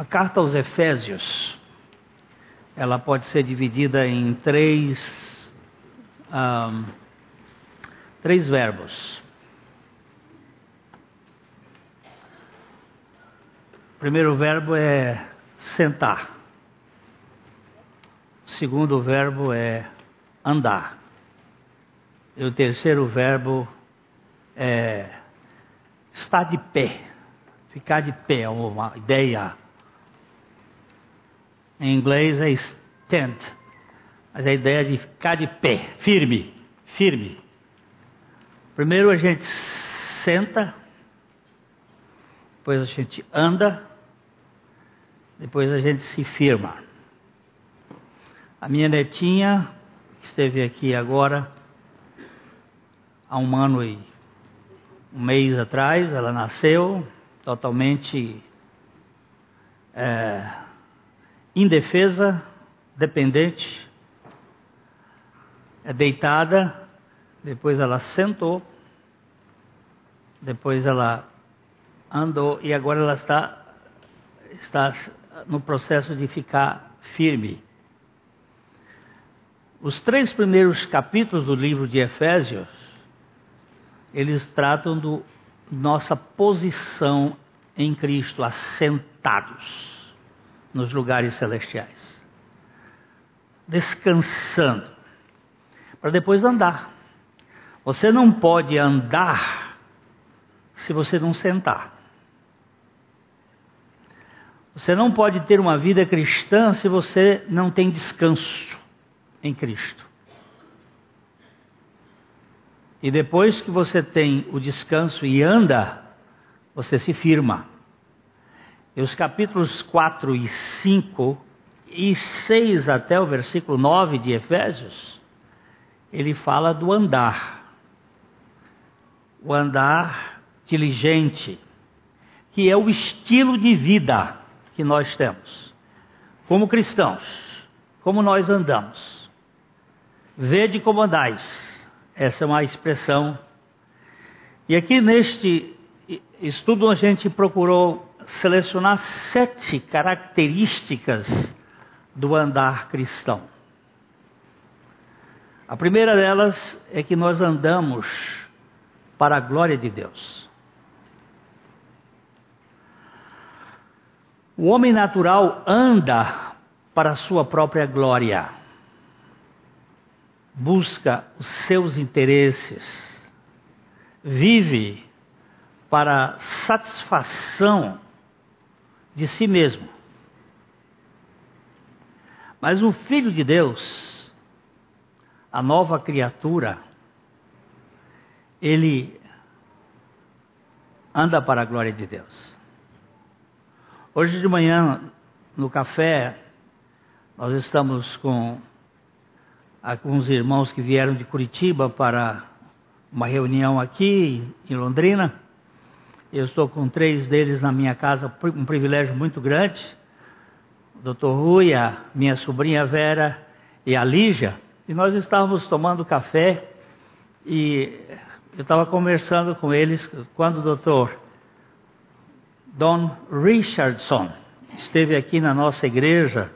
A carta aos Efésios, ela pode ser dividida em três, um, três verbos. O primeiro verbo é sentar. O segundo verbo é andar. E o terceiro verbo é estar de pé. Ficar de pé é uma ideia. Em inglês é stand. Mas a ideia de ficar de pé, firme, firme. Primeiro a gente senta, depois a gente anda, depois a gente se firma. A minha netinha, que esteve aqui agora, há um ano e um mês atrás, ela nasceu totalmente é, indefesa, dependente, é deitada, depois ela sentou, depois ela andou e agora ela está, está no processo de ficar firme. Os três primeiros capítulos do livro de Efésios, eles tratam do nossa posição em Cristo, assentados nos lugares celestiais, descansando, para depois andar. Você não pode andar se você não sentar. Você não pode ter uma vida cristã se você não tem descanso em Cristo. E depois que você tem o descanso e anda, você se firma. E os capítulos 4 e 5 e 6 até o versículo 9 de Efésios, ele fala do andar. O andar diligente, que é o estilo de vida que nós temos. Como cristãos, como nós andamos. Vede como andais essa é uma expressão. E aqui neste estudo a gente procurou selecionar sete características do andar cristão. A primeira delas é que nós andamos para a glória de Deus. O homem natural anda para a sua própria glória busca os seus interesses, vive para satisfação de si mesmo. Mas o Filho de Deus, a nova criatura, ele anda para a glória de Deus. Hoje de manhã, no café, nós estamos com alguns irmãos que vieram de Curitiba para uma reunião aqui em Londrina. Eu estou com três deles na minha casa, um privilégio muito grande. O Dr. Rui, a minha sobrinha Vera e a Lígia. E nós estávamos tomando café e eu estava conversando com eles quando o Dr. Don Richardson esteve aqui na nossa igreja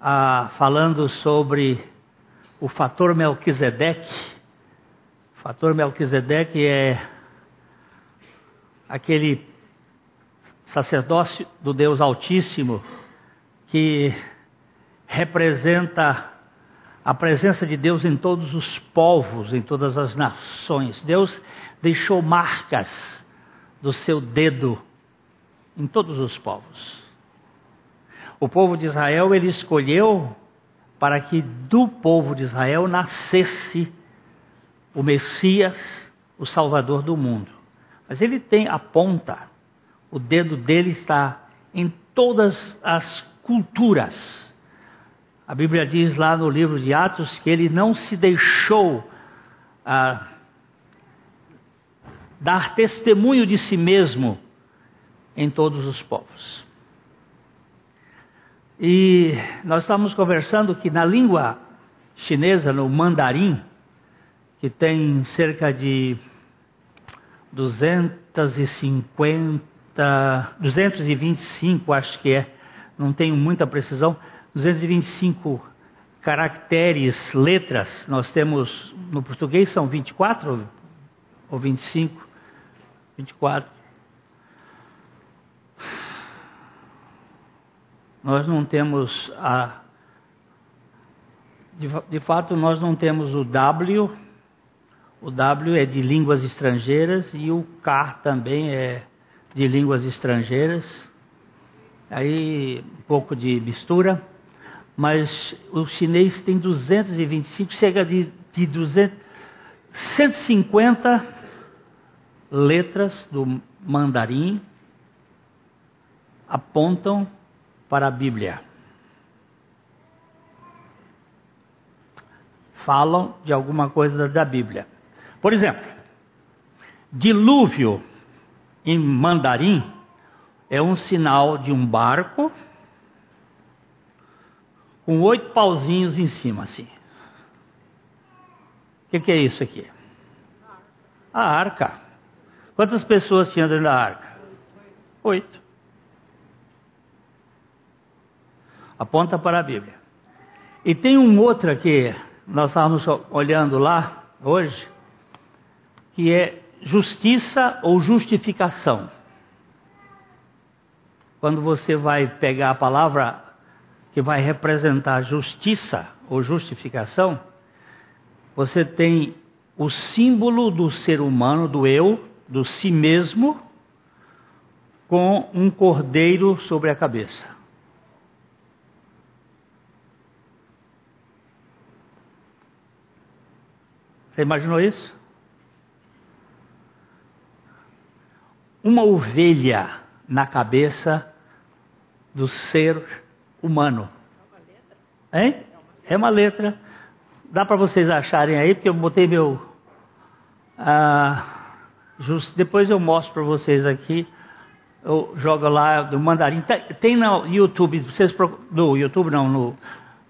ah, falando sobre o fator Melquisedeque. O fator Melquisedeque é aquele sacerdócio do Deus Altíssimo que representa a presença de Deus em todos os povos, em todas as nações. Deus deixou marcas do seu dedo em todos os povos o povo de Israel ele escolheu para que do povo de Israel nascesse o Messias, o Salvador do mundo. Mas ele tem a ponta, o dedo dele está em todas as culturas. A Bíblia diz lá no livro de Atos que ele não se deixou ah, dar testemunho de si mesmo em todos os povos. E nós estávamos conversando que na língua chinesa, no mandarim, que tem cerca de 250 225, acho que é, não tenho muita precisão, 225 caracteres, letras. Nós temos, no português são 24 ou 25? 24. Nós não temos a. De, de fato, nós não temos o W. O W é de línguas estrangeiras e o K também é de línguas estrangeiras. Aí um pouco de mistura, mas o chinês tem 225, chega de, de 200, 150 letras do mandarim apontam para a Bíblia. Falam de alguma coisa da Bíblia. Por exemplo, dilúvio em mandarim é um sinal de um barco com oito pauzinhos em cima, assim. O que, que, é isso aqui? A arca. Quantas pessoas tinham dentro da arca? Oito. Aponta para a Bíblia. E tem um outro aqui, nós estávamos olhando lá hoje, que é justiça ou justificação. Quando você vai pegar a palavra que vai representar justiça ou justificação, você tem o símbolo do ser humano, do eu, do si mesmo, com um cordeiro sobre a cabeça. Você imaginou isso? Uma ovelha na cabeça do ser humano. Hein? É uma letra. Dá para vocês acharem aí, porque eu botei meu. Ah, just, depois eu mostro para vocês aqui. Eu jogo lá do mandarim. Tem, tem no YouTube, vocês no YouTube não, no,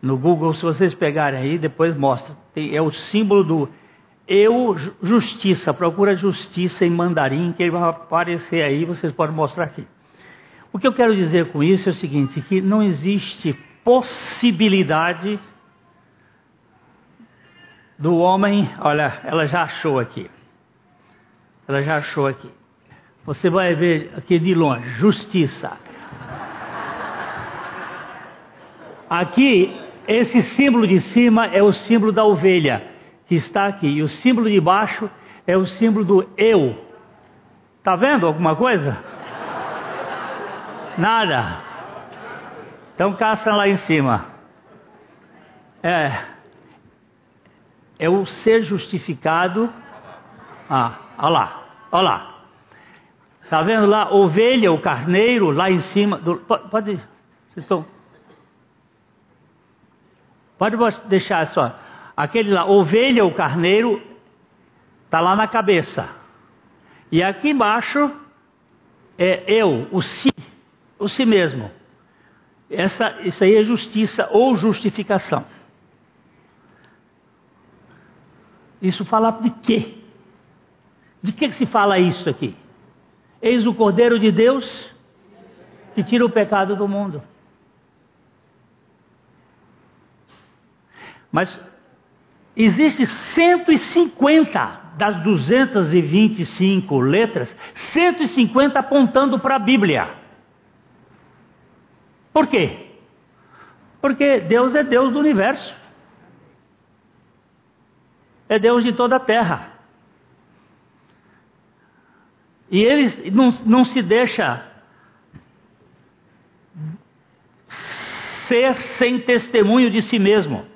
no Google, se vocês pegarem aí, depois mostra. Tem, é o símbolo do eu, justiça, procura justiça em mandarim, que ele vai aparecer aí, vocês podem mostrar aqui. O que eu quero dizer com isso é o seguinte: que não existe possibilidade do homem. Olha, ela já achou aqui. Ela já achou aqui. Você vai ver aqui de longe: justiça. Aqui, esse símbolo de cima é o símbolo da ovelha que está aqui. E o símbolo de baixo é o símbolo do eu. Está vendo alguma coisa? Nada. Então caça lá em cima. É. É o ser justificado. Ah, olha lá, olha lá. Está vendo lá? Ovelha, o carneiro, lá em cima. Do, pode, pode. Vocês estão. Pode deixar só. Aquele lá, ovelha ou carneiro, está lá na cabeça. E aqui embaixo é eu, o si, o si mesmo. Essa, isso aí é justiça ou justificação. Isso fala de quê? De que, que se fala isso aqui? Eis o Cordeiro de Deus que tira o pecado do mundo. Mas Existem 150 das 225 letras, 150 apontando para a Bíblia. Por quê? Porque Deus é Deus do universo. É Deus de toda a terra. E ele não, não se deixa ser sem testemunho de si mesmo.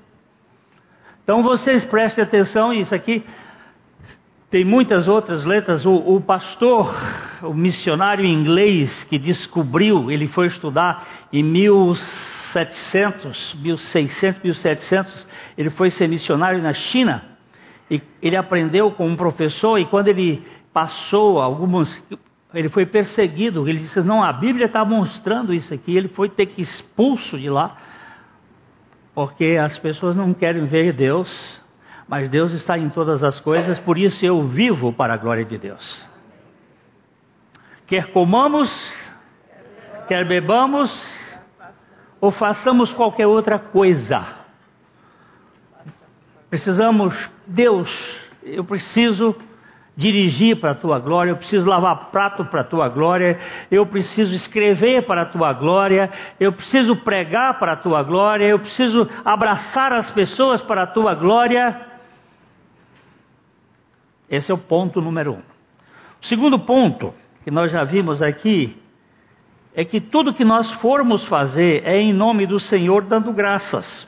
Então vocês prestem atenção, isso aqui tem muitas outras letras. O, o, pastor, o missionário inglês que descobriu, ele foi estudar em 1700, 1600, 1700, ele foi ser missionário na China. E ele aprendeu com um professor e quando ele passou algumas ele foi perseguido, ele disse: "Não, a Bíblia está mostrando isso aqui". Ele foi ter que expulso de lá porque as pessoas não querem ver Deus, mas Deus está em todas as coisas, por isso eu vivo para a glória de Deus. quer comamos, quer bebamos, ou façamos qualquer outra coisa. Precisamos, Deus, eu preciso dirigir para a tua glória, eu preciso lavar prato para a tua glória, eu preciso escrever para a tua glória, eu preciso pregar para a tua glória, eu preciso abraçar as pessoas para a tua glória. Esse é o ponto número um. O segundo ponto, que nós já vimos aqui, é que tudo que nós formos fazer é em nome do Senhor dando graças.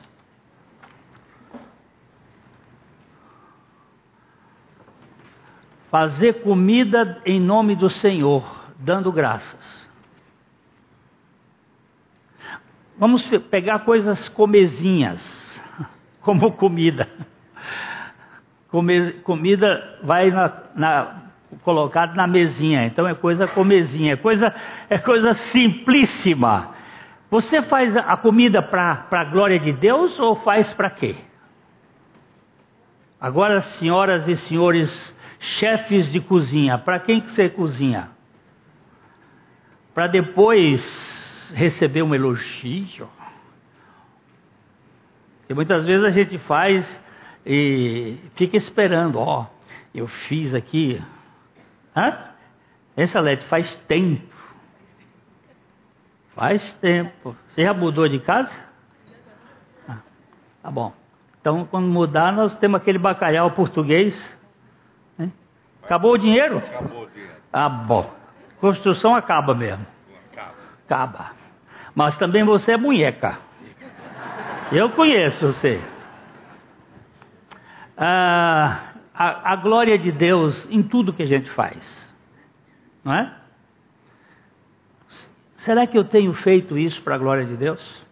Fazer comida em nome do Senhor, dando graças. Vamos pegar coisas comezinhas, como comida. comida vai na, na colocado na mesinha. Então é coisa comezinha, é coisa, é coisa simplíssima. Você faz a comida para a glória de Deus ou faz para quê? Agora, senhoras e senhores chefes de cozinha, para quem que você cozinha? Para depois receber um elogio? E muitas vezes a gente faz e fica esperando, ó, eu fiz aqui Hã? Excelente, faz tempo. Faz tempo. Você já mudou de casa? Ah, tá bom. Então, quando mudar, nós temos aquele bacalhau português. Acabou o dinheiro? Acabou o dinheiro. Ah, bom. Construção acaba mesmo. Acaba. Acaba. Mas também você é munheca. Eu conheço você. Ah, a, a glória de Deus em tudo que a gente faz. Não é? Será que eu tenho feito isso para a glória de Deus?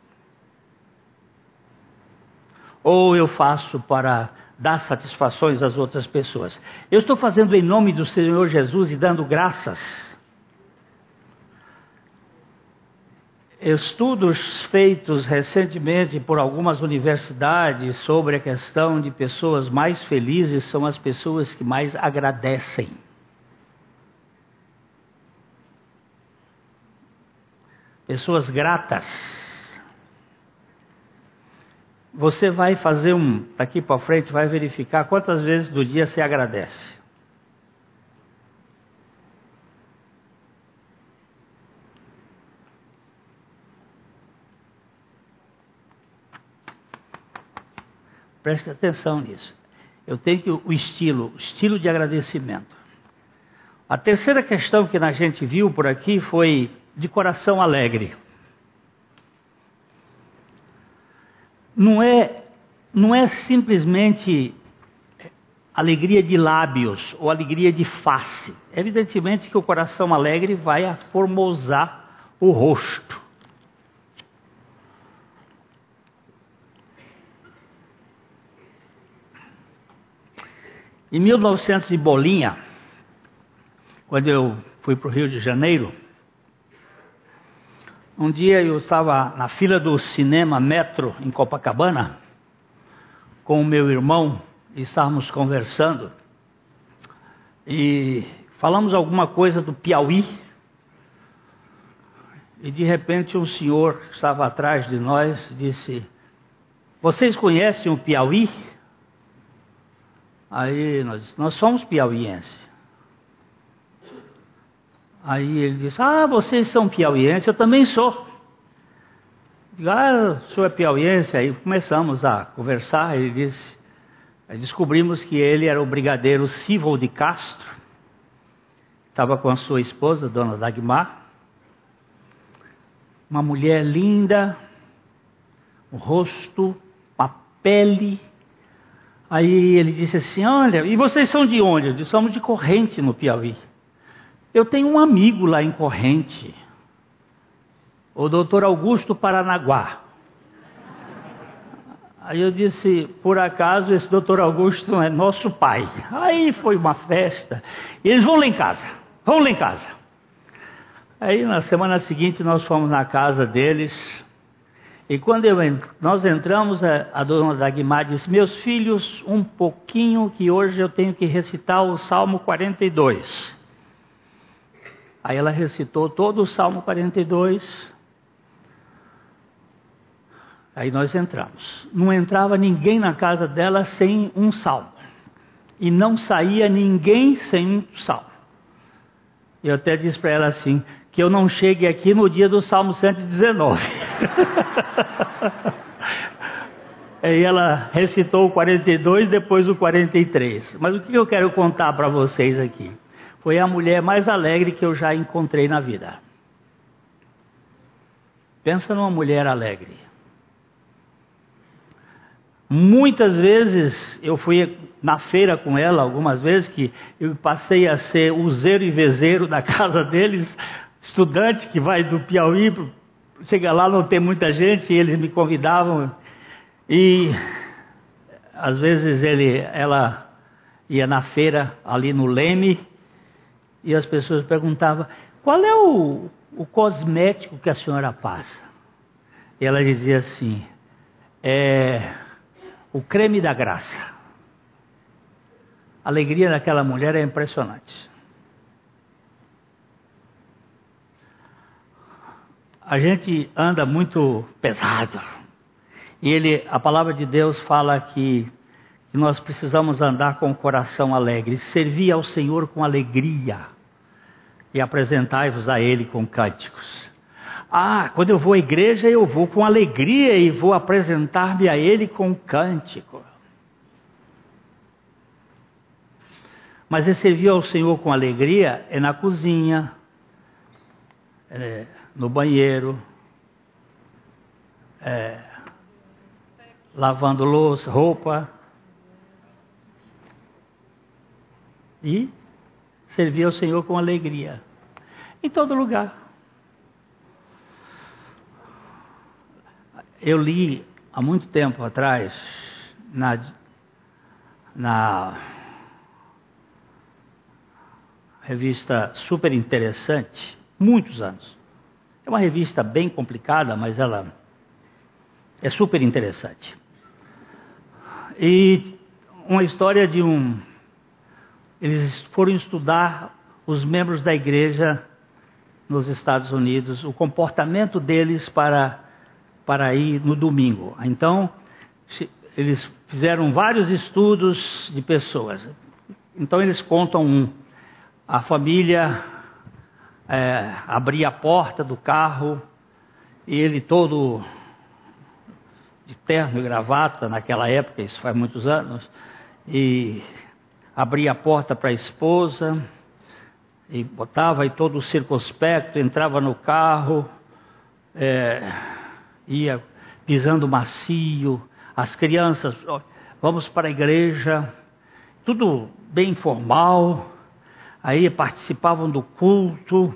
Ou eu faço para dar satisfações às outras pessoas? Eu estou fazendo em nome do Senhor Jesus e dando graças Estudos feitos recentemente por algumas universidades sobre a questão de pessoas mais felizes são as pessoas que mais agradecem. Pessoas gratas. Você vai fazer um, daqui para frente, vai verificar quantas vezes do dia você agradece. Preste atenção nisso. Eu tenho que o estilo, estilo de agradecimento. A terceira questão que a gente viu por aqui foi de coração alegre. Não é, não é simplesmente alegria de lábios ou alegria de face. Evidentemente que o coração alegre vai formosar o rosto. Em 1900 e bolinha, quando eu fui para o Rio de Janeiro, um dia eu estava na fila do cinema Metro em Copacabana com o meu irmão e estávamos conversando e falamos alguma coisa do Piauí e de repente um senhor que estava atrás de nós disse: Vocês conhecem o Piauí? Aí nós, nós somos piauienses. Aí ele disse, ah, vocês são piauienses, eu também sou. Digo, ah, o senhor é piauiense. Aí começamos a conversar, ele disse, aí descobrimos que ele era o brigadeiro Civil de Castro, estava com a sua esposa, dona Dagmar, uma mulher linda, o rosto, a pele Aí ele disse assim: Olha, e vocês são de onde? Eu disse: Somos de Corrente, no Piauí. Eu tenho um amigo lá em Corrente, o doutor Augusto Paranaguá. Aí eu disse: Por acaso esse doutor Augusto é nosso pai? Aí foi uma festa. E eles vão lá em casa, vão lá em casa. Aí na semana seguinte nós fomos na casa deles. E quando eu, nós entramos, a, a dona Dagmar disse: Meus filhos, um pouquinho que hoje eu tenho que recitar o Salmo 42. Aí ela recitou todo o Salmo 42. Aí nós entramos. Não entrava ninguém na casa dela sem um salmo. E não saía ninguém sem um salmo. Eu até disse para ela assim: que eu não chegue aqui no dia do Salmo 119. Aí ela recitou o 42, depois o 43. Mas o que eu quero contar para vocês aqui? Foi a mulher mais alegre que eu já encontrei na vida. Pensa numa mulher alegre. Muitas vezes eu fui na feira com ela, algumas vezes que eu passei a ser useiro e vezeiro da casa deles, estudante que vai do Piauí, chega lá não tem muita gente, e eles me convidavam e às vezes ele, ela ia na feira ali no Leme e as pessoas perguntavam qual é o, o cosmético que a senhora passa? E ela dizia assim, é o creme da graça. A alegria daquela mulher é impressionante. A gente anda muito pesado. E ele, a palavra de Deus fala que, que nós precisamos andar com o coração alegre, servir ao Senhor com alegria e apresentai-vos a Ele com cânticos. Ah, quando eu vou à igreja, eu vou com alegria e vou apresentar-me a Ele com cântico. Mas é servir ao Senhor com alegria é na cozinha, é no banheiro, é lavando louça, roupa. E servir ao Senhor com alegria. Em todo lugar. Eu li há muito tempo atrás, na, na revista super interessante, muitos anos. É uma revista bem complicada, mas ela é super interessante. E uma história de um. Eles foram estudar os membros da igreja nos Estados Unidos, o comportamento deles para para ir no domingo. Então, eles fizeram vários estudos de pessoas. Então, eles contam um. A família é, abria a porta do carro e ele todo de terno e gravata, naquela época, isso faz muitos anos, e abria a porta para a esposa, e botava aí todo o circunspecto, entrava no carro, é, ia pisando macio, as crianças, vamos para a igreja, tudo bem formal, aí participavam do culto,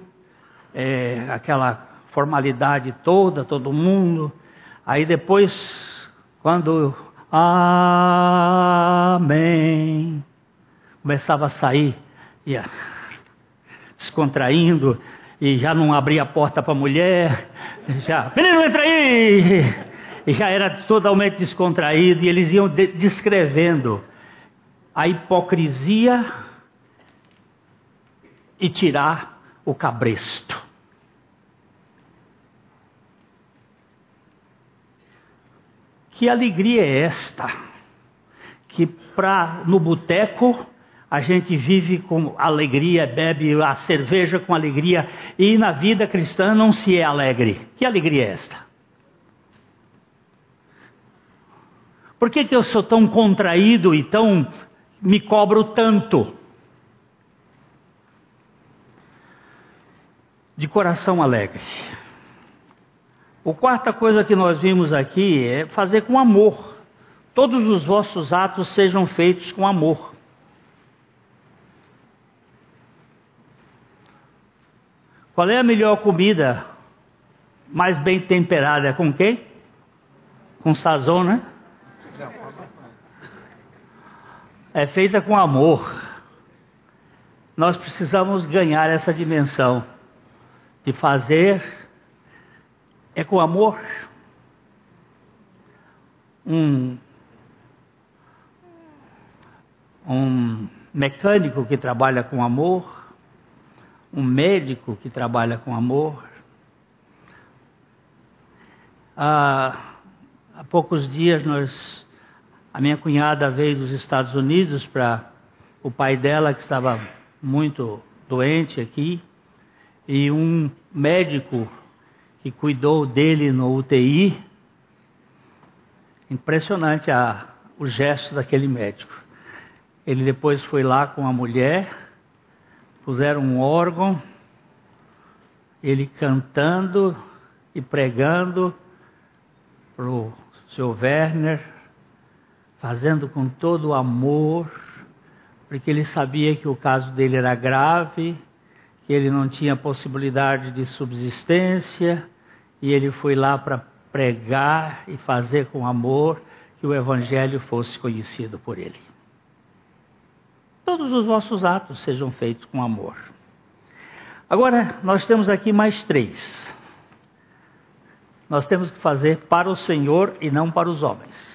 é, aquela formalidade toda, todo mundo, aí depois, quando Amém, começava a sair, ia descontraindo, e já não abria a porta para a mulher, já, menino, entra aí! E já era totalmente descontraído, e eles iam de descrevendo a hipocrisia e tirar o cabresto. Que alegria é esta? Que pra, no boteco a gente vive com alegria, bebe a cerveja com alegria, e na vida cristã não se é alegre. Que alegria é esta? Por que, que eu sou tão contraído e tão me cobro tanto? De coração alegre. A quarta coisa que nós vimos aqui é fazer com amor. Todos os vossos atos sejam feitos com amor. Qual é a melhor comida mais bem temperada? Com quem? Com sazon, né? É feita com amor. Nós precisamos ganhar essa dimensão de fazer é com amor. Um, um mecânico que trabalha com amor um médico que trabalha com amor. Há, há poucos dias nós, a minha cunhada veio dos Estados Unidos para o pai dela que estava muito doente aqui e um médico que cuidou dele no UTI. Impressionante a, o gesto daquele médico. Ele depois foi lá com a mulher puseram um órgão, ele cantando e pregando para o seu Werner, fazendo com todo o amor, porque ele sabia que o caso dele era grave, que ele não tinha possibilidade de subsistência, e ele foi lá para pregar e fazer com amor que o Evangelho fosse conhecido por ele todos os vossos atos sejam feitos com amor. Agora, nós temos aqui mais três. Nós temos que fazer para o Senhor e não para os homens.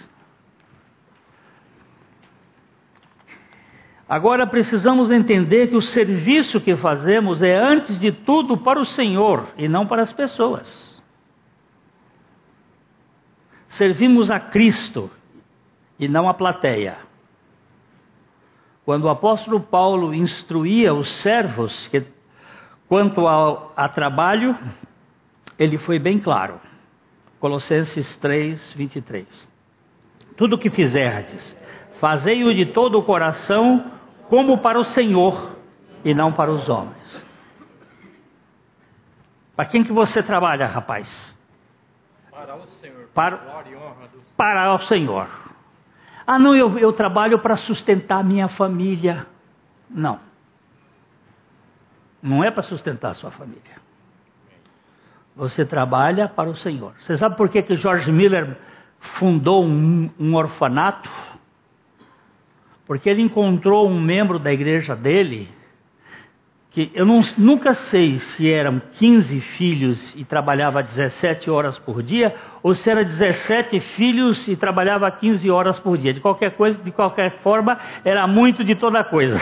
Agora precisamos entender que o serviço que fazemos é, antes de tudo, para o Senhor e não para as pessoas. Servimos a Cristo e não a plateia. Quando o apóstolo Paulo instruía os servos que, quanto ao, a trabalho, ele foi bem claro. Colossenses 3, 23. Tudo o que fizerdes, fazei-o de todo o coração, como para o Senhor e não para os homens. Para quem que você trabalha, rapaz? Para o Senhor. Para, para o Senhor. Ah, não, eu, eu trabalho para sustentar minha família. Não. Não é para sustentar a sua família. Você trabalha para o Senhor. Você sabe por que, que George Miller fundou um, um orfanato? Porque ele encontrou um membro da igreja dele que eu não, nunca sei se eram 15 filhos e trabalhava 17 horas por dia, ou se era 17 filhos e trabalhava 15 horas por dia. De qualquer coisa, de qualquer forma, era muito de toda coisa.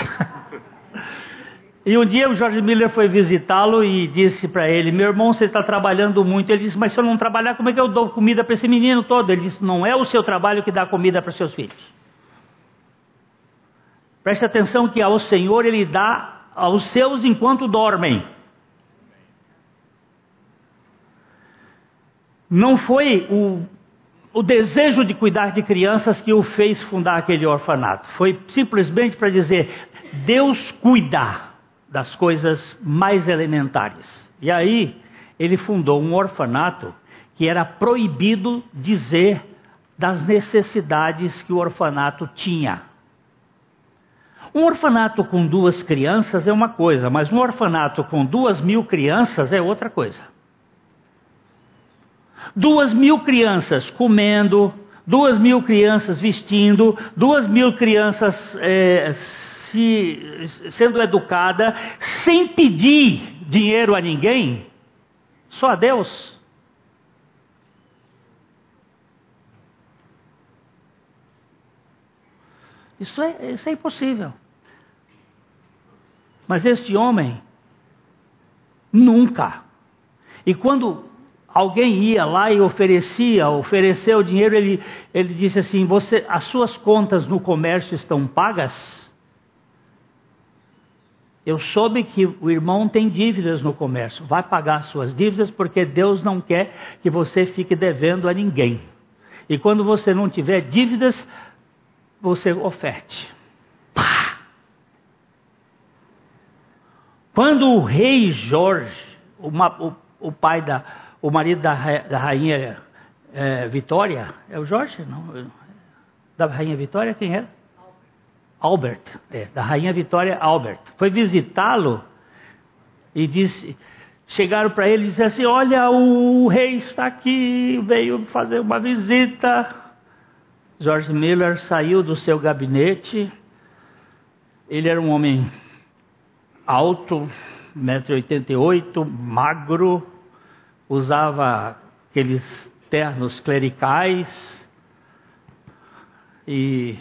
e um dia o Jorge Miller foi visitá-lo e disse para ele: Meu irmão, você está trabalhando muito. Ele disse: Mas se eu não trabalhar, como é que eu dou comida para esse menino todo? Ele disse: Não é o seu trabalho que dá comida para seus filhos. Preste atenção que ao Senhor ele dá aos seus enquanto dormem. Não foi o, o desejo de cuidar de crianças que o fez fundar aquele orfanato. Foi simplesmente para dizer: Deus cuida das coisas mais elementares. E aí, ele fundou um orfanato que era proibido dizer das necessidades que o orfanato tinha. Um orfanato com duas crianças é uma coisa, mas um orfanato com duas mil crianças é outra coisa. Duas mil crianças comendo, duas mil crianças vestindo, duas mil crianças é, se, sendo educada, sem pedir dinheiro a ninguém, só a Deus. Isso é, isso é impossível. Mas este homem, nunca. E quando alguém ia lá e oferecia, ofereceu o dinheiro, ele, ele disse assim: você, as suas contas no comércio estão pagas? Eu soube que o irmão tem dívidas no comércio. Vai pagar suas dívidas porque Deus não quer que você fique devendo a ninguém. E quando você não tiver dívidas, você oferte. Quando o rei Jorge, uma, o, o, pai da, o marido da, da rainha é, Vitória, é o Jorge? Não, da rainha Vitória, quem era? Albert, é, da rainha Vitória Albert. Foi visitá-lo e disse, chegaram para ele e disseram assim, olha, o rei está aqui, veio fazer uma visita. George Miller saiu do seu gabinete. Ele era um homem alto, 1,88m, magro, usava aqueles ternos clericais e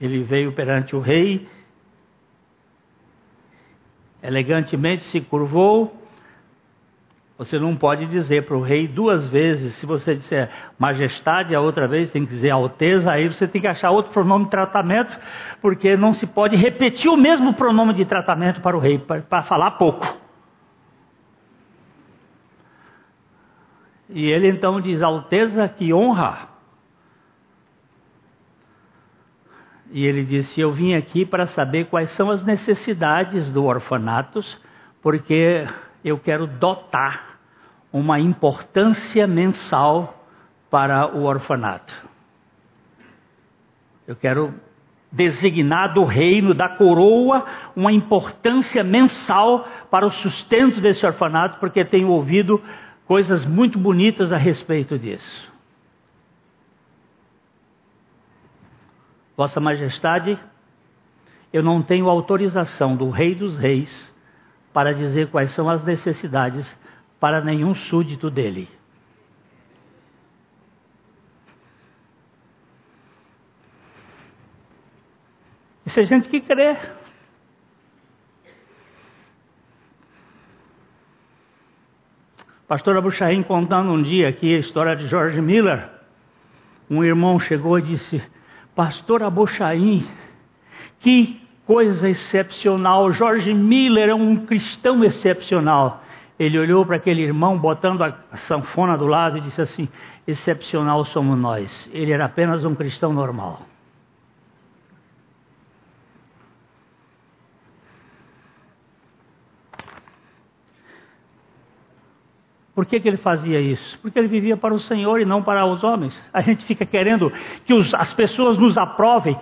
ele veio perante o rei. elegantemente se curvou. Você não pode dizer para o rei duas vezes. Se você disser majestade, a outra vez tem que dizer alteza, aí você tem que achar outro pronome de tratamento, porque não se pode repetir o mesmo pronome de tratamento para o rei, para falar pouco. E ele então diz: Alteza, que honra. E ele disse: Eu vim aqui para saber quais são as necessidades do orfanatos, porque eu quero dotar uma importância mensal para o orfanato. Eu quero designar do reino, da coroa, uma importância mensal para o sustento desse orfanato, porque tenho ouvido coisas muito bonitas a respeito disso. Vossa Majestade, eu não tenho autorização do Rei dos Reis para dizer quais são as necessidades para nenhum súdito dele. Isso é gente que crê. Pastor Abuchaim contando um dia aqui a história de George Miller. Um irmão chegou e disse: Pastor Abuchaim, que coisa excepcional. George Miller é um cristão excepcional. Ele olhou para aquele irmão, botando a sanfona do lado, e disse assim: Excepcional somos nós. Ele era apenas um cristão normal. Por que, que ele fazia isso? Porque ele vivia para o Senhor e não para os homens. A gente fica querendo que os, as pessoas nos aprovem.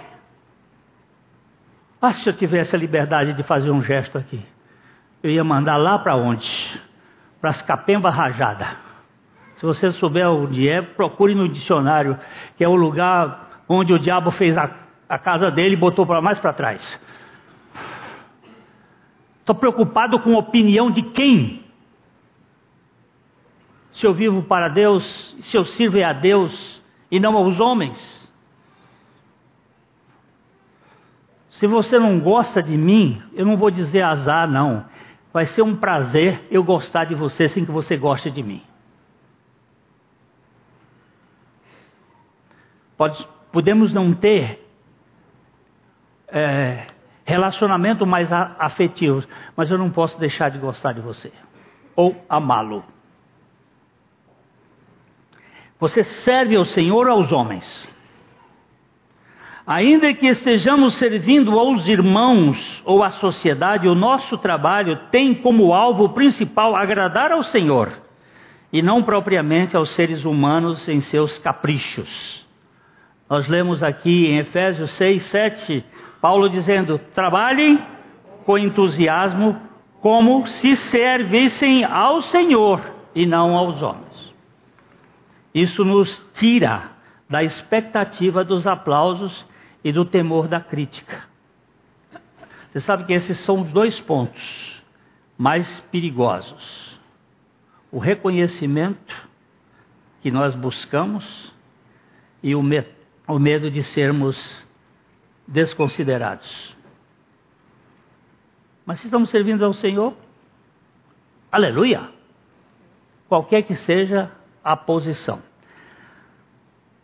Ah, se eu tivesse a liberdade de fazer um gesto aqui, eu ia mandar lá para onde? Para as capembas rajadas. Se você souber onde é, procure no dicionário, que é o lugar onde o diabo fez a, a casa dele e botou para mais para trás. Estou preocupado com a opinião de quem? se eu vivo para Deus, se eu sirvo a Deus e não aos homens. Se você não gosta de mim, eu não vou dizer azar, não. Vai ser um prazer eu gostar de você sem que você goste de mim. Pode, podemos não ter é, relacionamento mais afetivo, mas eu não posso deixar de gostar de você ou amá-lo. Você serve ao Senhor ou aos homens? Ainda que estejamos servindo aos irmãos ou à sociedade, o nosso trabalho tem como alvo principal agradar ao Senhor e não propriamente aos seres humanos em seus caprichos. Nós lemos aqui em Efésios 6, 7, Paulo dizendo: trabalhem com entusiasmo como se servissem ao Senhor e não aos homens. Isso nos tira da expectativa dos aplausos e do temor da crítica. Você sabe que esses são os dois pontos mais perigosos: o reconhecimento que nós buscamos e o, me o medo de sermos desconsiderados. Mas se estamos servindo ao Senhor, aleluia! Qualquer que seja a posição.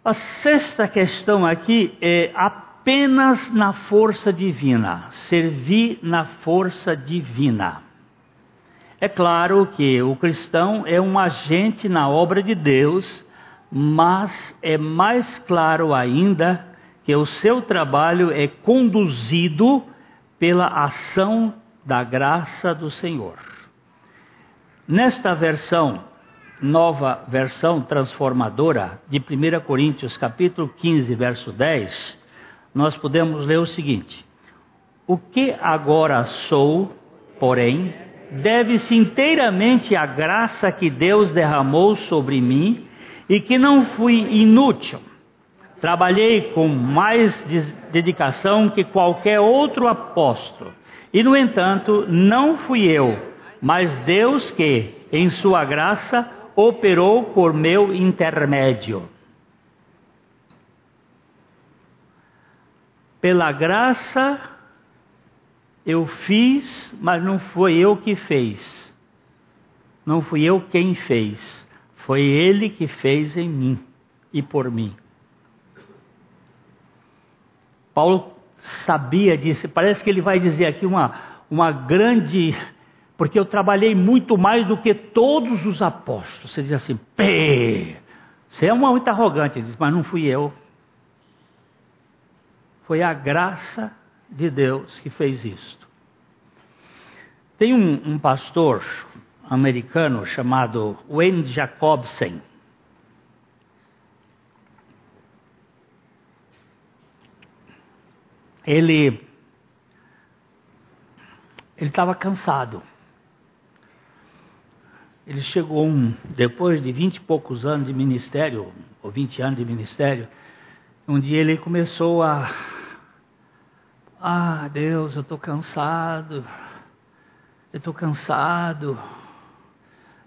A sexta questão aqui é apenas na força divina, servir na força divina. É claro que o cristão é um agente na obra de Deus, mas é mais claro ainda que o seu trabalho é conduzido pela ação da graça do Senhor. Nesta versão, nova versão transformadora de 1 Coríntios, capítulo 15, verso 10, nós podemos ler o seguinte: O que agora sou, porém, deve-se inteiramente à graça que Deus derramou sobre mim e que não fui inútil. Trabalhei com mais dedicação que qualquer outro apóstolo. E, no entanto, não fui eu, mas Deus que, em Sua graça, operou por meu intermédio. Pela graça, Eu fiz, mas não foi eu que fez. Não fui eu quem fez. Foi Ele que fez em mim e por mim. Paulo sabia disso. Parece que ele vai dizer aqui uma, uma grande. Porque eu trabalhei muito mais do que todos os apóstolos. Você diz assim, pê, você é uma muito arrogante. Diz, mas não fui eu. Foi a graça de Deus que fez isto. Tem um, um pastor americano chamado Wayne Jacobsen. Ele ele estava cansado. Ele chegou um, depois de vinte e poucos anos de ministério, ou vinte anos de ministério, um dia ele começou a ah, Deus, eu estou cansado. Eu estou cansado.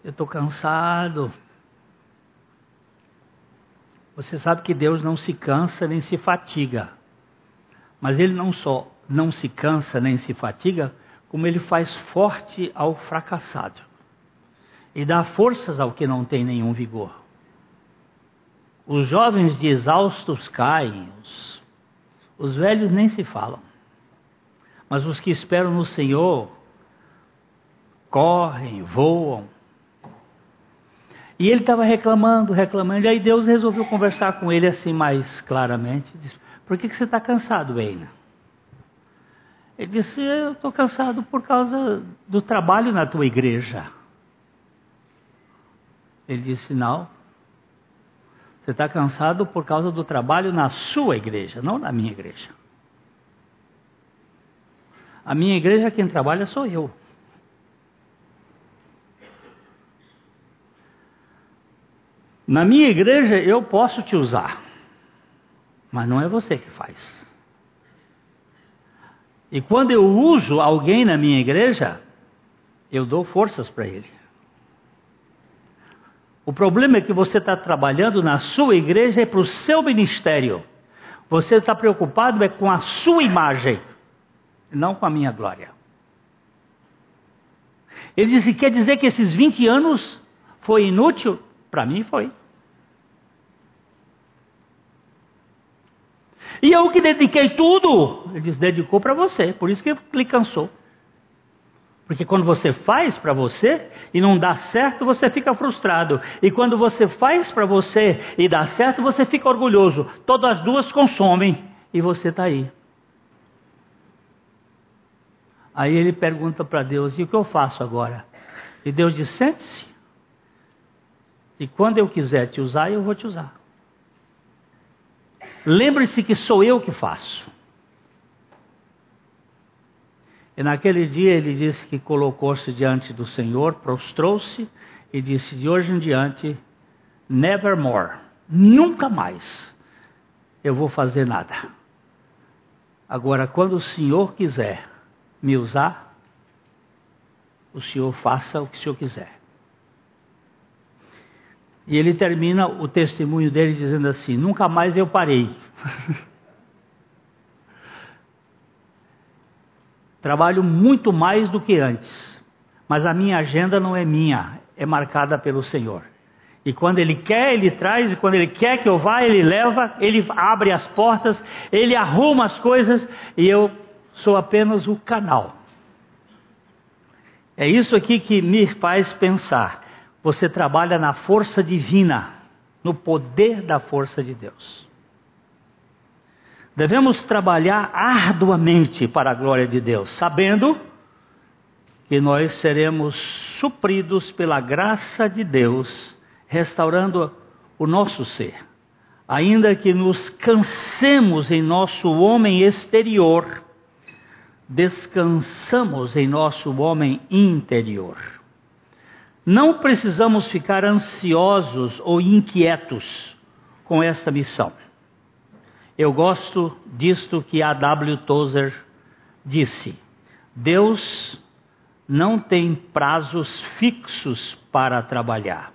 Eu estou cansado. Você sabe que Deus não se cansa nem se fatiga. Mas Ele não só não se cansa nem se fatiga, como Ele faz forte ao fracassado. E dá forças ao que não tem nenhum vigor. Os jovens de exaustos caem, os, os velhos nem se falam. Mas os que esperam no Senhor correm, voam. E ele estava reclamando, reclamando, e aí Deus resolveu conversar com ele assim mais claramente. Disse, por que, que você está cansado, Eina? Ele disse, eu estou cansado por causa do trabalho na tua igreja. Ele disse, não. Você está cansado por causa do trabalho na sua igreja, não na minha igreja. A minha igreja, quem trabalha sou eu. Na minha igreja eu posso te usar, mas não é você que faz. E quando eu uso alguém na minha igreja, eu dou forças para ele. O problema é que você está trabalhando na sua igreja e para o seu ministério. Você está preocupado é com a sua imagem não com a minha glória. Ele disse: quer dizer que esses 20 anos foi inútil? Para mim foi. E eu que dediquei tudo, ele disse, dedicou para você, por isso que ele cansou. Porque quando você faz para você e não dá certo, você fica frustrado. E quando você faz para você e dá certo, você fica orgulhoso. Todas as duas consomem e você está aí. Aí ele pergunta para Deus: e o que eu faço agora? E Deus diz: sente-se. E quando eu quiser te usar, eu vou te usar. Lembre-se que sou eu que faço. E naquele dia ele disse que colocou-se diante do Senhor, prostrou-se e disse: De hoje em diante, nevermore, nunca mais eu vou fazer nada. Agora, quando o Senhor quiser, me usar, o Senhor faça o que o Senhor quiser. E ele termina o testemunho dele dizendo assim: Nunca mais eu parei. Trabalho muito mais do que antes, mas a minha agenda não é minha, é marcada pelo Senhor. E quando Ele quer, Ele traz, e quando Ele quer que eu vá, Ele leva, Ele abre as portas, Ele arruma as coisas, e eu sou apenas o canal. É isso aqui que me faz pensar. Você trabalha na força divina, no poder da força de Deus. Devemos trabalhar arduamente para a glória de Deus, sabendo que nós seremos supridos pela graça de Deus, restaurando o nosso ser. Ainda que nos cansemos em nosso homem exterior, descansamos em nosso homem interior. Não precisamos ficar ansiosos ou inquietos com esta missão. Eu gosto disto que A. W. Tozer disse: Deus não tem prazos fixos para trabalhar.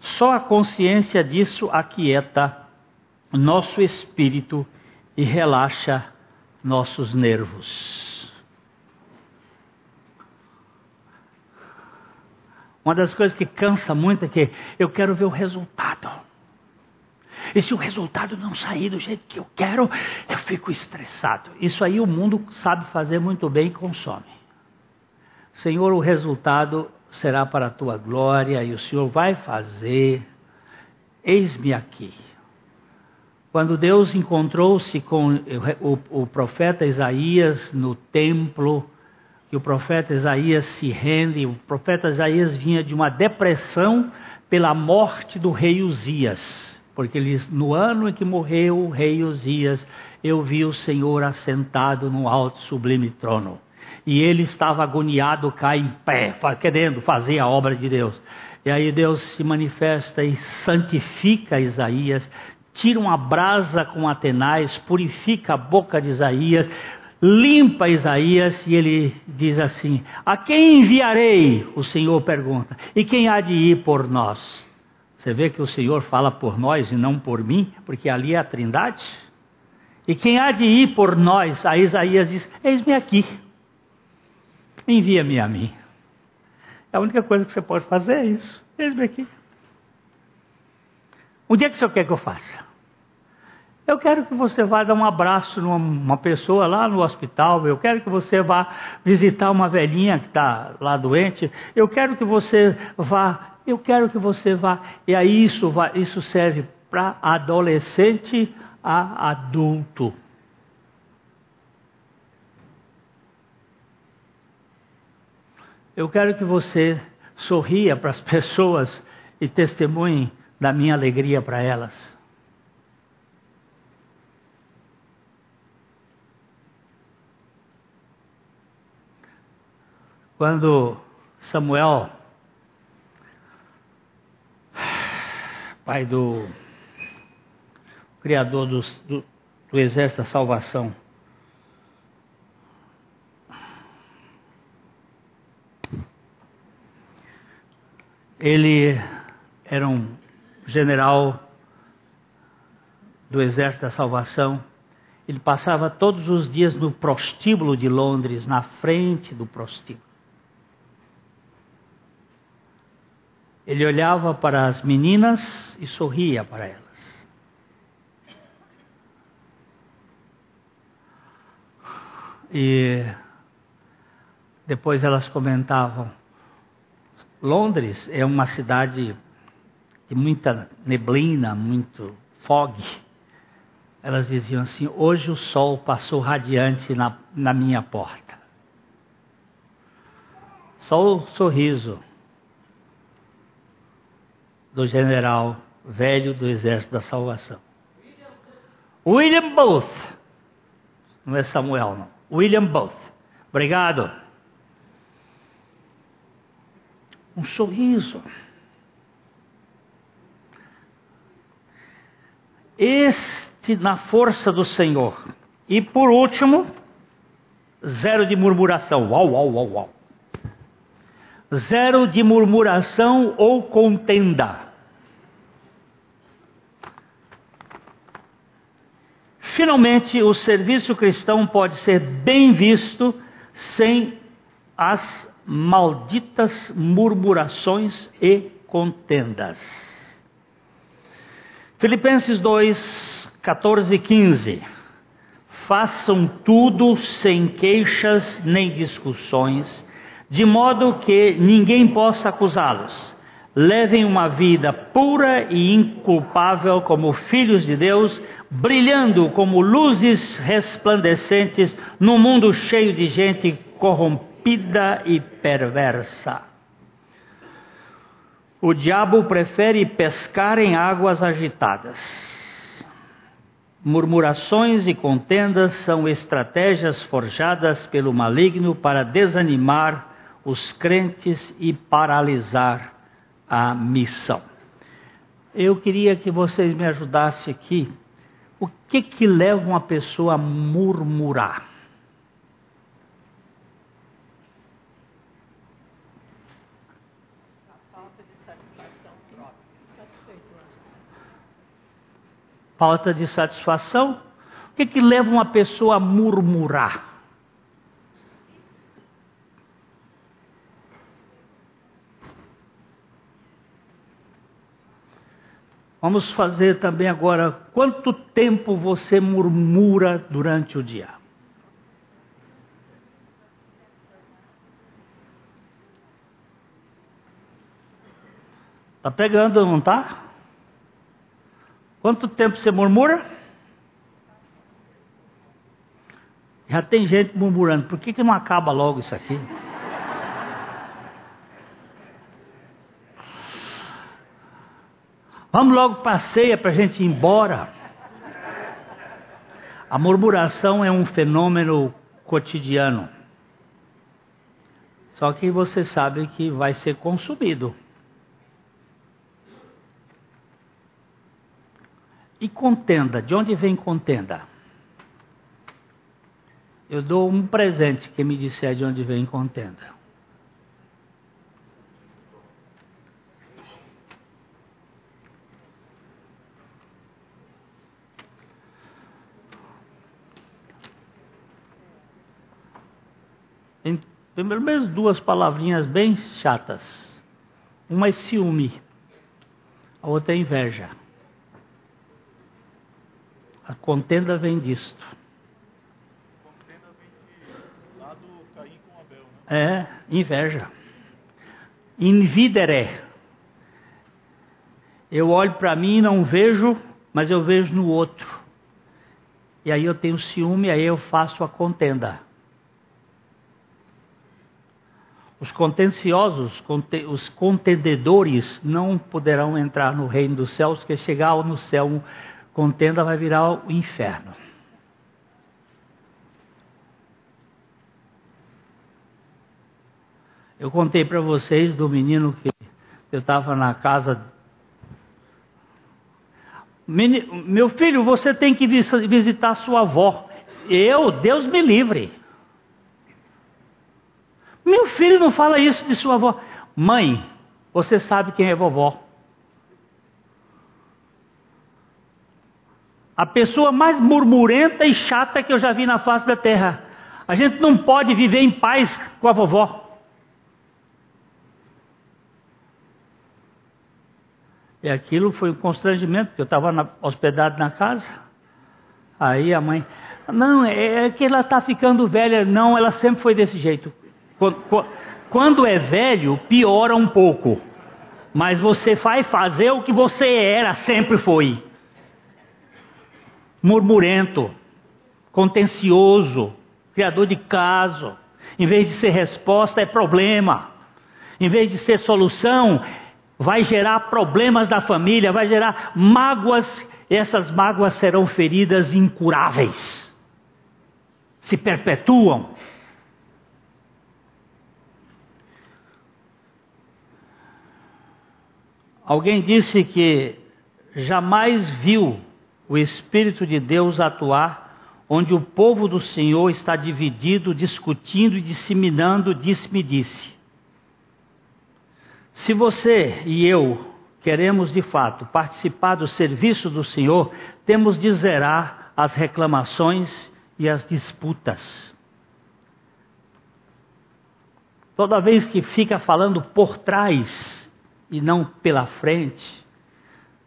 Só a consciência disso aquieta nosso espírito e relaxa nossos nervos. Uma das coisas que cansa muito é que eu quero ver o resultado. E se o resultado não sair do jeito que eu quero, eu fico estressado. Isso aí o mundo sabe fazer muito bem e consome. Senhor, o resultado será para a tua glória e o Senhor vai fazer. Eis-me aqui. Quando Deus encontrou-se com o, o, profeta Isaías no templo, que o profeta Isaías se rende, o profeta Isaías vinha de uma depressão pela morte do rei Uzias, porque ele, no ano em que morreu o rei Uzias, eu vi o Senhor assentado no alto sublime trono. E ele estava agoniado cá em pé, querendo fazer a obra de Deus. E aí Deus se manifesta e santifica Isaías, tira uma brasa com Atenais, purifica a boca de Isaías, limpa Isaías e ele diz assim: A quem enviarei? O Senhor pergunta. E quem há de ir por nós? Você vê que o Senhor fala por nós e não por mim, porque ali é a Trindade. E quem há de ir por nós? A Isaías diz: Eis-me aqui. Envia-me a mim. A única coisa que você pode fazer é isso. Eis-me aqui. O dia que o senhor quer que eu faça? Eu quero que você vá dar um abraço numa pessoa lá no hospital. Eu quero que você vá visitar uma velhinha que está lá doente. Eu quero que você vá. Eu quero que você vá. E aí isso, isso serve para adolescente a adulto. Eu quero que você sorria para as pessoas e testemunhe da minha alegria para elas. Quando Samuel, pai do Criador do, do, Exército da Salvação, ele era um general do Exército da Salvação. Ele passava todos os dias no prostíbulo de Londres, na frente do prostíbulo. Ele olhava para as meninas e sorria para elas. E depois elas comentavam: Londres é uma cidade muita neblina, muito fog. Elas diziam assim: hoje o sol passou radiante na, na minha porta. Só o sorriso do general velho do Exército da Salvação. William Booth. Não é Samuel, não. William Booth. Obrigado. Um sorriso. Este na força do Senhor. E por último, zero de murmuração. Uau, uau, uau, uau zero de murmuração ou contenda. Finalmente, o serviço cristão pode ser bem visto sem as malditas murmurações e contendas. Filipenses 2, 14 e 15. Façam tudo sem queixas nem discussões de modo que ninguém possa acusá-los. Levem uma vida pura e inculpável como filhos de Deus, brilhando como luzes resplandecentes num mundo cheio de gente corrompida e perversa. O diabo prefere pescar em águas agitadas. Murmurações e contendas são estratégias forjadas pelo maligno para desanimar os crentes e paralisar a missão. Eu queria que vocês me ajudassem aqui. O que que leva uma pessoa a murmurar? falta de satisfação. O que, que leva uma pessoa a murmurar? Vamos fazer também agora quanto tempo você murmura durante o dia. Tá pegando, não tá? Quanto tempo você murmura? Já tem gente murmurando, por que, que não acaba logo isso aqui? Vamos logo para a ceia para a gente ir embora. A murmuração é um fenômeno cotidiano. Só que você sabe que vai ser consumido. E contenda, de onde vem contenda? Eu dou um presente que me disser de onde vem contenda. Tem pelo menos duas palavrinhas bem chatas. Uma é ciúme, a outra é inveja. A contenda vem disto. É, inveja. Invidere. Eu olho para mim e não vejo, mas eu vejo no outro. E aí eu tenho ciúme, aí eu faço a contenda. Os contenciosos, os contendedores não poderão entrar no reino dos céus, porque chegar no céu, contenda vai virar o inferno. Eu contei para vocês do menino que eu estava na casa. Meu filho, você tem que visitar sua avó. Eu, Deus me livre. Meu filho não fala isso de sua avó. Mãe, você sabe quem é vovó. A pessoa mais murmurenta e chata que eu já vi na face da terra. A gente não pode viver em paz com a vovó. E aquilo foi um constrangimento, porque eu estava hospedado na casa. Aí a mãe, não, é, é que ela está ficando velha. Não, ela sempre foi desse jeito. Quando é velho, piora um pouco. Mas você vai fazer o que você era, sempre foi. Murmurento, contencioso, criador de caso. Em vez de ser resposta, é problema. Em vez de ser solução, vai gerar problemas da família, vai gerar mágoas. Essas mágoas serão feridas incuráveis. Se perpetuam. Alguém disse que jamais viu o Espírito de Deus atuar onde o povo do Senhor está dividido, discutindo e disseminando disse-me disse. Se você e eu queremos de fato participar do serviço do Senhor, temos de zerar as reclamações e as disputas. Toda vez que fica falando por trás, e não pela frente,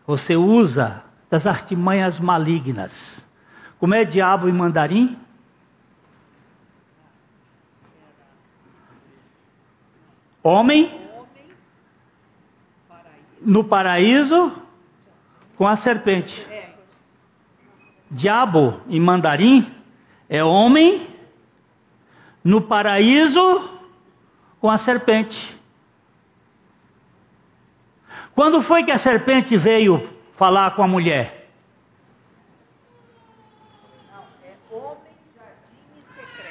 você usa das artimanhas malignas. Como é diabo em mandarim? Homem no paraíso com a serpente. Diabo em mandarim é homem no paraíso com a serpente. Quando foi que a serpente veio falar com a mulher?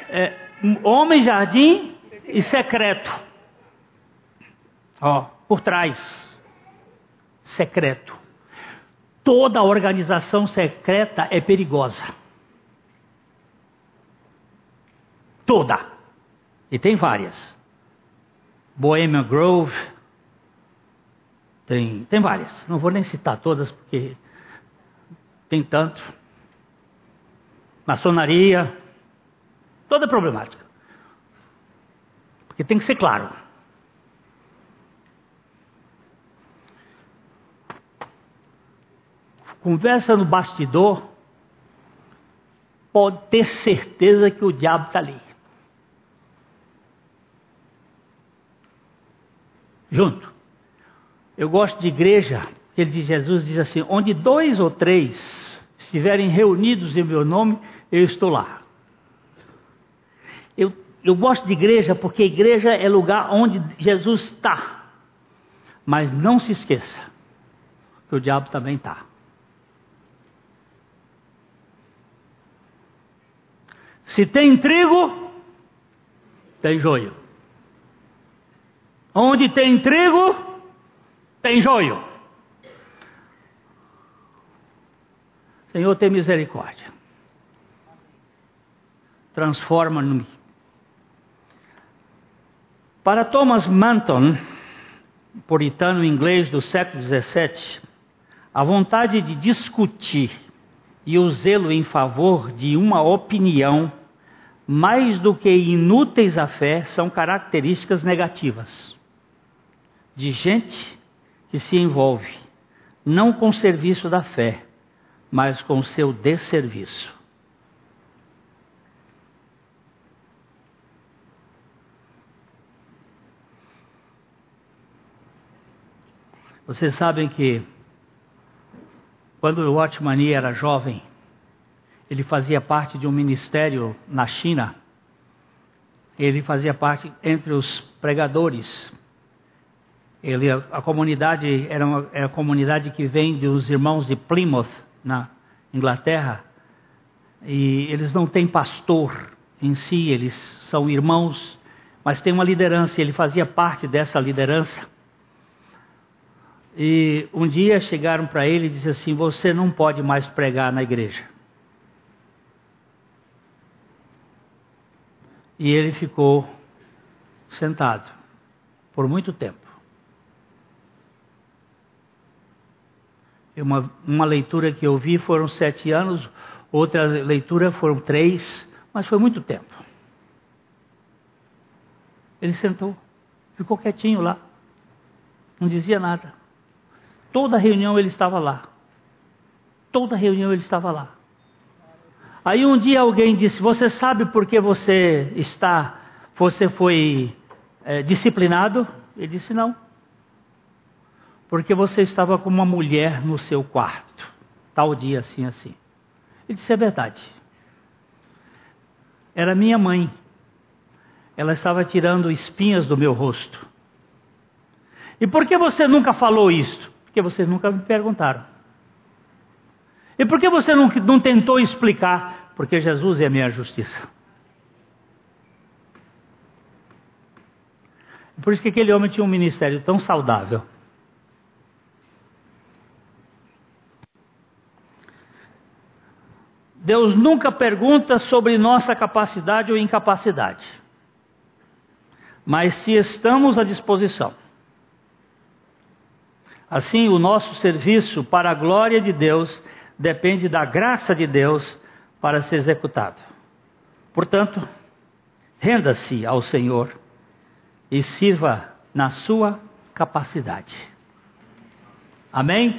É, homem, jardim e secreto. Ó, por trás. Secreto. Toda organização secreta é perigosa. Toda. E tem várias. Bohemian Grove, tem, tem várias, não vou nem citar todas porque tem tanto. Maçonaria, toda problemática. Porque tem que ser claro. conversa no bastidor, pode ter certeza que o diabo está ali. Junto. Eu gosto de igreja, ele de Jesus diz assim: onde dois ou três estiverem reunidos em meu nome, eu estou lá. Eu, eu gosto de igreja porque igreja é lugar onde Jesus está. Mas não se esqueça que o diabo também está. Se tem trigo, tem joio. Onde tem trigo, tem joio. Senhor, tem misericórdia. Transforma-me. Para Thomas Manton, puritano inglês do século XVII, a vontade de discutir e o zelo em favor de uma opinião mais do que inúteis à fé, são características negativas de gente que se envolve não com o serviço da fé, mas com o seu desserviço. Vocês sabem que quando o Watchmani era jovem, ele fazia parte de um ministério na China. Ele fazia parte entre os pregadores. Ele, a comunidade era uma é a comunidade que vem dos irmãos de Plymouth, na Inglaterra. E eles não têm pastor em si, eles são irmãos, mas tem uma liderança. Ele fazia parte dessa liderança. E um dia chegaram para ele e disseram assim: Você não pode mais pregar na igreja. E ele ficou sentado por muito tempo. Uma, uma leitura que eu vi foram sete anos, outra leitura foram três, mas foi muito tempo. Ele sentou, ficou quietinho lá, não dizia nada. Toda reunião ele estava lá. Toda reunião ele estava lá. Aí um dia alguém disse: Você sabe por que você está, você foi é, disciplinado? Ele disse: Não. Porque você estava com uma mulher no seu quarto, tal dia assim, assim. Ele disse: É verdade. Era minha mãe. Ela estava tirando espinhas do meu rosto. E por que você nunca falou isso? Porque vocês nunca me perguntaram. E por que você não, não tentou explicar? Porque Jesus é a minha justiça. Por isso que aquele homem tinha um ministério tão saudável. Deus nunca pergunta sobre nossa capacidade ou incapacidade, mas se estamos à disposição. Assim, o nosso serviço para a glória de Deus depende da graça de Deus para ser executado. Portanto, renda-se ao Senhor e sirva na sua capacidade. Amém?